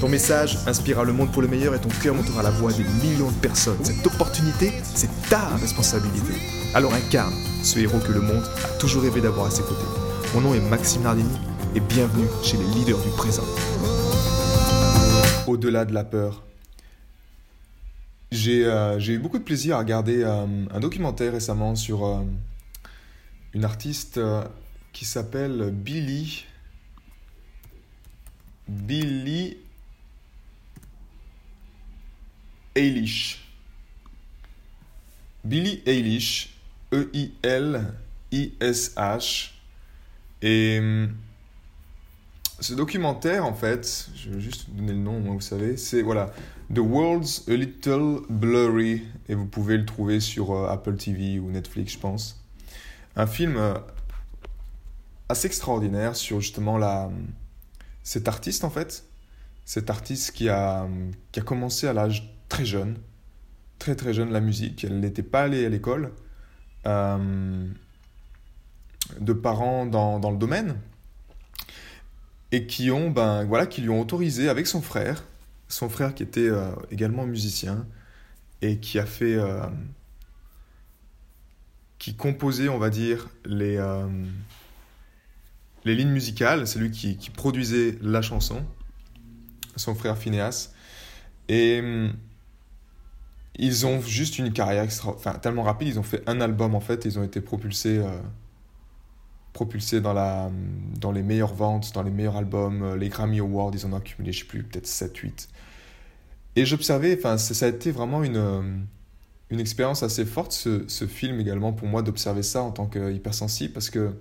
Ton message inspirera le monde pour le meilleur et ton cœur montera la voix des millions de personnes. Cette opportunité, c'est ta responsabilité. Alors incarne ce héros que le monde a toujours rêvé d'avoir à ses côtés. Mon nom est Maxime Nardini et bienvenue chez les leaders du présent. Au-delà de la peur, j'ai euh, eu beaucoup de plaisir à regarder euh, un documentaire récemment sur euh, une artiste qui s'appelle Billy. Billy Eilish. Billy Eilish, E-I-L-I-S-H. Et hum, ce documentaire, en fait, je vais juste donner le nom, moi, vous savez, c'est voilà, The World's a Little Blurry, et vous pouvez le trouver sur euh, Apple TV ou Netflix, je pense. Un film euh, assez extraordinaire sur justement la, hum, cet artiste, en fait, cet artiste qui a, hum, qui a commencé à l'âge très jeune, très très jeune la musique. Elle n'était pas allée à l'école, euh, de parents dans, le domaine, et qui ont ben voilà qui lui ont autorisé avec son frère, son frère qui était euh, également musicien et qui a fait euh, qui composait on va dire les les lignes musicales, c'est lui qui, qui, produisait la chanson, son frère Phineas. Et ils ont juste une carrière tellement rapide. Ils ont fait un album en fait. ils ont été propulsés, euh, propulsés dans, la... dans les meilleures ventes, dans les meilleurs albums. Euh, les Grammy Awards, ils en ont accumulé, je sais plus, peut-être 7, 8. Et j'observais, enfin, ça a été vraiment une, euh, une expérience assez forte, ce, ce film également, pour moi, d'observer ça en tant qu'hypersensible, parce que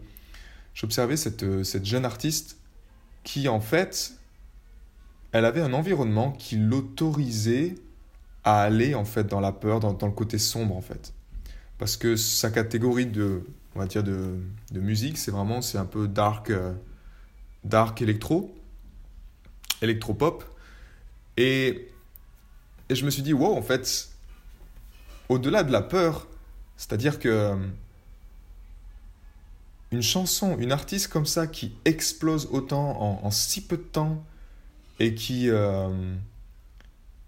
j'observais cette, cette jeune artiste qui, en fait, elle avait un environnement qui l'autorisait à aller en fait dans la peur, dans, dans, le côté sombre en fait. Parce que sa catégorie de, on va dire de, de musique, c'est vraiment c'est un peu dark, euh, dark électro, électropop. Et, et je me suis dit wow en fait, au-delà de la peur, c'est-à-dire que une chanson, une artiste comme ça qui explose autant en, en si peu de temps et qui euh,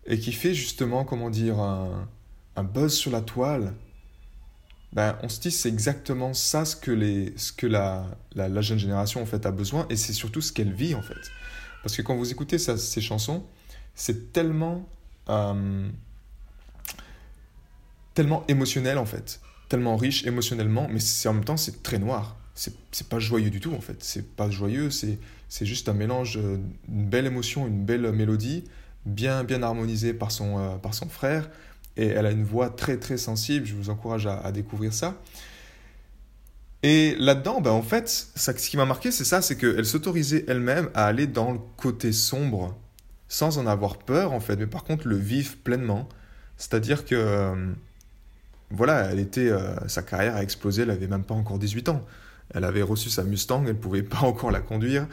et qui fait justement, comment dire, un, buzz sur la toile, ben, on se dit c'est exactement ça ce que, les, ce que la, la, jeune génération en fait a besoin et c'est surtout ce qu'elle vit en fait. Parce que quand vous écoutez ça, ces chansons, c'est tellement, euh, tellement émotionnel en fait, tellement riche émotionnellement, mais en même temps c'est très noir. C'est pas joyeux du tout en fait, c'est pas joyeux, c'est juste un mélange d'une belle émotion, une belle mélodie bien, bien harmonisée par son, euh, par son frère. Et elle a une voix très, très sensible. Je vous encourage à, découvrir ça. Et là-dedans, ben, en fait, ça, ce qui m'a marqué, c'est ça, c'est qu'elle s'autorisait elle-même à aller dans le côté sombre, sans en avoir peur, en fait, mais par contre le vivre pleinement. C'est-à-dire que, euh, voilà, elle était, euh, sa carrière a explosé, elle avait même pas encore 18 ans. Elle avait reçu sa Mustang, elle ne pouvait pas encore la conduire.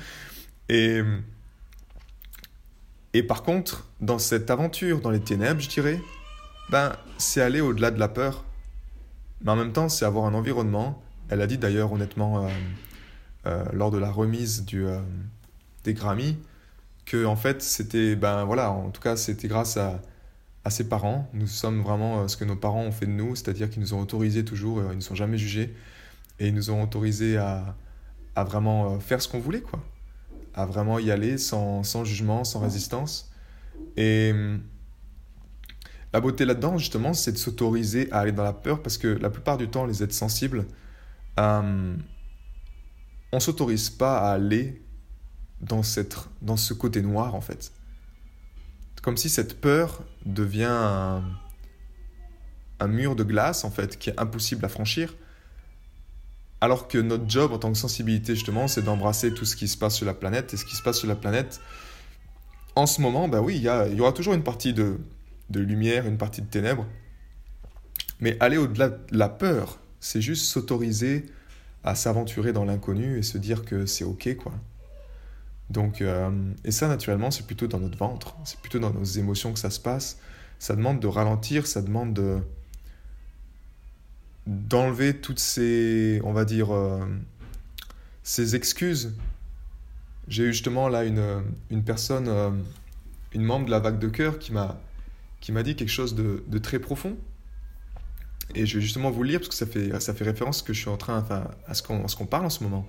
Et et par contre, dans cette aventure, dans les ténèbres, je dirais, ben, c'est aller au-delà de la peur. Mais en même temps, c'est avoir un environnement. Elle a dit d'ailleurs honnêtement euh, euh, lors de la remise du, euh, des Grammy que en fait c'était ben voilà en tout cas c'était grâce à, à ses parents. Nous sommes vraiment ce que nos parents ont fait de nous, c'est-à-dire qu'ils nous ont autorisés toujours, ils ne sont jamais jugés et ils nous ont autorisés à, à vraiment faire ce qu'on voulait quoi à vraiment y aller sans, sans jugement, sans résistance. Et hum, la beauté là-dedans, justement, c'est de s'autoriser à aller dans la peur parce que la plupart du temps, les êtres sensibles, euh, on s'autorise pas à aller dans, cette, dans ce côté noir, en fait. Comme si cette peur devient un, un mur de glace, en fait, qui est impossible à franchir. Alors que notre job en tant que sensibilité, justement, c'est d'embrasser tout ce qui se passe sur la planète. Et ce qui se passe sur la planète, en ce moment, bah oui, il y, y, aura toujours une partie de, de lumière, une partie de ténèbres. Mais aller au-delà de la peur, c'est juste s'autoriser à s'aventurer dans l'inconnu et se dire que c'est ok, quoi. Donc, euh, et ça, naturellement, c'est plutôt dans notre ventre, c'est plutôt dans nos émotions que ça se passe. Ça demande de ralentir, ça demande de d'enlever toutes ces, on va dire, euh, ces excuses. J'ai eu justement là une, une personne, euh, une membre de la vague de cœur qui m'a qui m'a dit quelque chose de, de, très profond. Et je vais justement vous le lire parce que ça fait, ça fait référence que je suis en train, enfin, à ce qu'on parle en ce moment.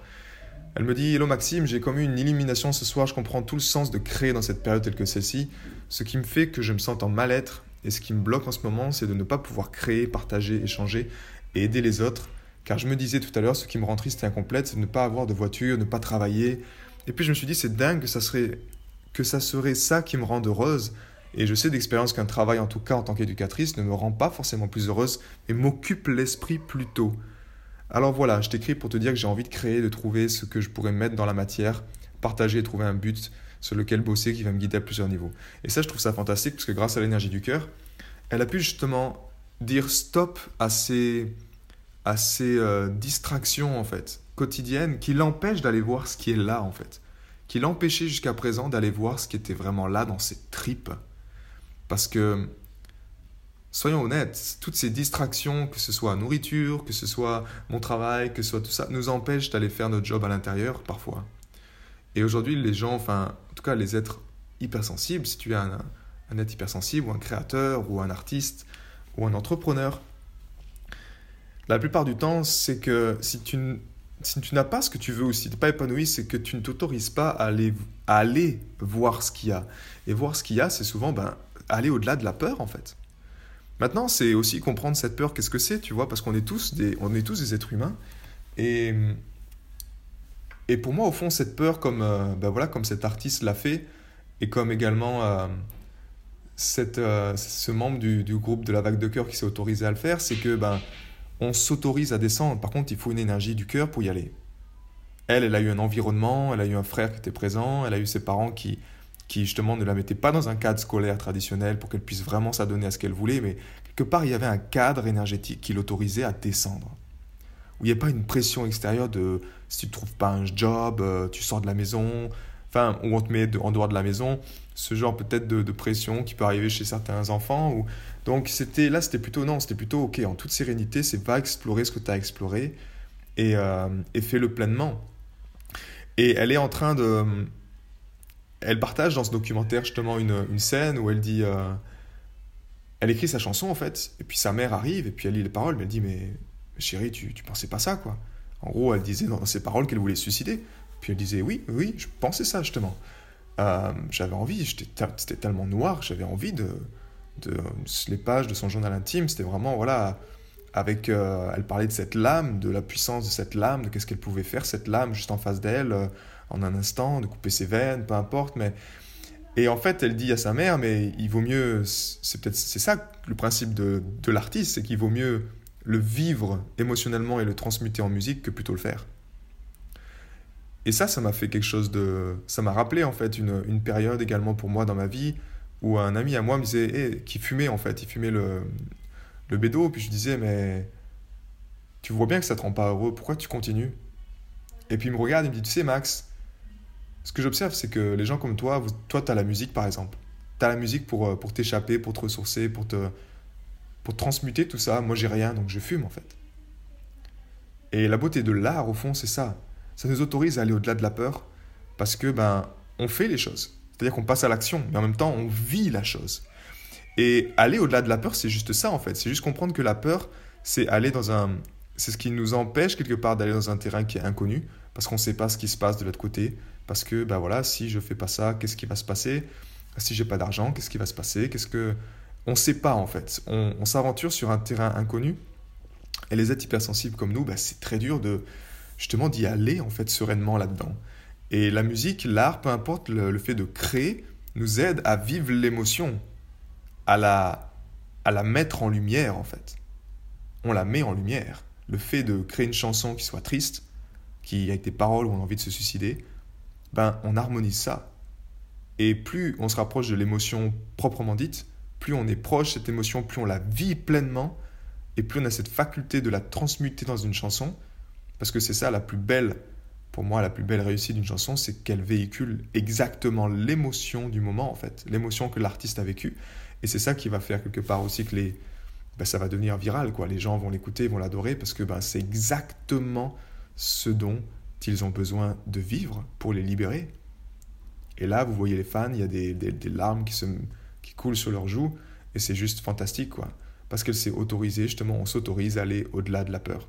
Elle me dit Hello Maxime, j'ai commis une illumination ce soir, je comprends tout le sens de créer dans cette période telle que celle-ci. Ce qui me fait que je me sens en mal-être et ce qui me bloque en ce moment, c'est de ne pas pouvoir créer, partager, échanger et aider les autres. Car je me disais tout à l'heure, ce qui me rend triste et incomplète, c'est de ne pas avoir de voiture, ne pas travailler. Et puis je me suis dit, c'est dingue que ça serait que ça serait ça qui me rend heureuse. Et je sais d'expérience qu'un travail, en tout cas en tant qu'éducatrice, ne me rend pas forcément plus heureuse, mais m'occupe l'esprit plutôt. Alors voilà, je t'écris pour te dire que j'ai envie de créer, de trouver ce que je pourrais mettre dans la matière, partager et trouver un but sur lequel bosser qui va me guider à plusieurs niveaux. Et ça, je trouve ça fantastique parce que grâce à l'énergie du cœur, elle a pu justement dire stop à ces, à ces euh, distractions en fait quotidiennes qui l'empêchent d'aller voir ce qui est là en fait, qui l'empêchaient jusqu'à présent d'aller voir ce qui était vraiment là dans ses tripes. Parce que, soyons honnêtes, toutes ces distractions, que ce soit nourriture, que ce soit mon travail, que ce soit tout ça, nous empêchent d'aller faire notre job à l'intérieur parfois. Et aujourd'hui, les gens, enfin, en tout cas les êtres hypersensibles, si tu es un, un être hypersensible ou un créateur ou un artiste ou un entrepreneur, la plupart du temps, c'est que si tu, n'as pas ce que tu veux ou si tu n'es pas épanoui, c'est que tu ne t'autorises pas à aller, à aller voir ce qu'il y a. Et voir ce qu'il y a, c'est souvent ben, aller au-delà de la peur, en fait. Maintenant, c'est aussi comprendre cette peur, qu'est-ce que c'est, tu vois, parce qu'on est, tous des, on est tous des êtres humains. Et, et pour moi, au fond, cette peur, comme, euh, ben voilà, comme cet artiste l'a fait, et comme également euh, cette, euh, ce membre du, du, groupe de la vague de cœur qui s'est autorisé à le faire, c'est que ben, on s'autorise à descendre. Par contre, il faut une énergie du cœur pour y aller. Elle, elle a eu un environnement, elle a eu un frère qui était présent, elle a eu ses parents qui, qui justement ne la mettaient pas dans un cadre scolaire traditionnel pour qu'elle puisse vraiment s'adonner à ce qu'elle voulait, mais quelque part, il y avait un cadre énergétique qui l'autorisait à descendre. Où il n'y a pas une pression extérieure de si tu ne trouves pas un job, euh, tu sors de la maison, ou on te met en dehors de la maison, ce genre peut-être de, pression qui peut arriver chez certains enfants. Ou... Donc c'était là, c'était plutôt non, c'était plutôt ok, en toute sérénité, c'est va explorer ce que tu as exploré et, euh, et fais-le pleinement. Et elle est en train de... Elle partage dans ce documentaire justement une, une scène où elle dit... Euh, elle écrit sa chanson en fait, et puis sa mère arrive, et puis elle lit les paroles, mais elle dit mais chérie, tu, tu pensais pas ça quoi. En gros, elle disait dans ses paroles qu'elle voulait se suicider. Puis elle disait oui, oui, je pensais ça justement. Euh, j'avais envie, c'était tellement noir, j'avais envie de, Les pages de son journal intime, c'était vraiment, voilà, avec. Euh, elle parlait de cette lame, de la puissance de cette lame, de qu'est-ce qu'elle pouvait faire, cette lame, juste en face d'elle, euh, en un instant, de couper ses veines, peu importe, mais. Et en fait, elle dit à sa mère, mais il vaut mieux. C'est peut-être. C'est ça le principe de, de l'artiste, c'est qu'il vaut mieux le vivre émotionnellement et le transmuter en musique que plutôt le faire. Et ça, ça m'a fait quelque chose de... Ça m'a rappelé en fait une, une, période également pour moi dans ma vie où un ami à moi me disait, hey, qui fumait en fait, il fumait le, le bédo, puis je disais, mais tu vois bien que ça te rend pas heureux, pourquoi tu continues? Et puis il me regarde et me dit, tu sais Max, ce que j'observe c'est que les gens comme toi, toi tu as la musique par exemple, tu as la musique pour, euh, pour t'échapper, pour te ressourcer, pour te, pour transmuter tout ça, moi j'ai rien donc je fume en fait. Et la beauté de l'art au fond c'est ça, ça nous autorise à aller au-delà de la peur parce que ben on fait les choses. C'est-à-dire qu'on passe à l'action, mais en même temps on vit la chose. Et aller au-delà de la peur, c'est juste ça en fait. C'est juste comprendre que la peur, c'est aller dans un, c'est ce qui nous empêche quelque part d'aller dans un terrain qui est inconnu parce qu'on ne sait pas ce qui se passe de l'autre côté. Parce que ben voilà, si je fais pas ça, qu'est-ce qui va se passer? Si j'ai pas d'argent, qu'est-ce qui va se passer? Qu'est-ce que on ne sait pas en fait. On, on s'aventure sur un terrain inconnu. Et les êtres hypersensibles comme nous, ben, c'est très dur de justement d'y aller en fait sereinement là-dedans. Et la musique, l'art, peu importe le, fait de créer, nous aide à vivre l'émotion, à la, à la mettre en lumière en fait. On la met en lumière. Le fait de créer une chanson qui soit triste, qui avec des paroles où on a envie de se suicider, ben on harmonise ça. Et plus on se rapproche de l'émotion proprement dite, plus on est proche cette émotion, plus on la vit pleinement, et plus on a cette faculté de la transmuter dans une chanson, parce que c'est ça la plus belle, pour moi, la plus belle réussite d'une chanson, c'est qu'elle véhicule exactement l'émotion du moment, en fait, l'émotion que l'artiste a vécue. Et c'est ça qui va faire quelque part aussi que les, ben, ça va devenir viral, quoi. Les gens vont l'écouter, vont l'adorer, parce que ben, c'est exactement ce dont ils ont besoin de vivre pour les libérer. Et là, vous voyez les fans, il y a des, larmes qui, qui coulent sur leurs joues, et c'est juste fantastique, quoi. Parce qu'elle s'est autorisée, justement, on s'autorise à aller au-delà de la peur.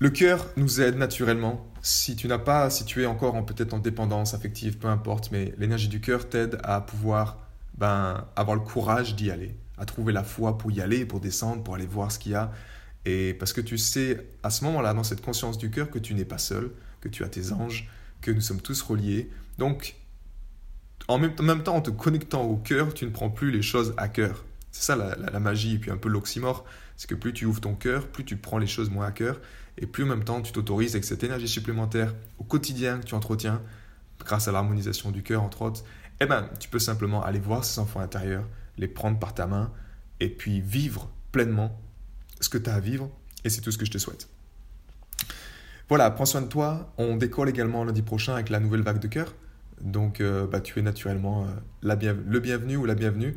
Le cœur nous aide naturellement. Si tu n'as pas, si tu es encore en, peut-être en dépendance affective, peu importe, mais l'énergie du cœur t'aide à pouvoir ben, avoir le courage d'y aller, à trouver la foi pour y aller, pour descendre, pour aller voir ce qu'il y a. Et parce que tu sais, à ce moment-là, dans cette conscience du cœur, que tu n'es pas seul, que tu as tes anges, que nous sommes tous reliés. Donc, en même, temps, en te connectant au cœur, tu ne prends plus les choses à cœur. C'est ça la, magie et puis un peu l'oxymore. C'est que plus tu ouvres ton cœur, plus tu prends les choses moins à cœur et plus en même temps tu t'autorises avec cette énergie supplémentaire au quotidien que tu entretiens grâce à l'harmonisation du cœur entre autres, eh ben, tu peux simplement aller voir ces enfants intérieurs, les prendre par ta main et puis vivre pleinement ce que tu as à vivre et c'est tout ce que je te souhaite. Voilà, prends soin de toi. On décolle également lundi prochain avec la nouvelle vague de cœur. Donc, euh, bah, tu es naturellement euh, le bienvenu ou la bienvenue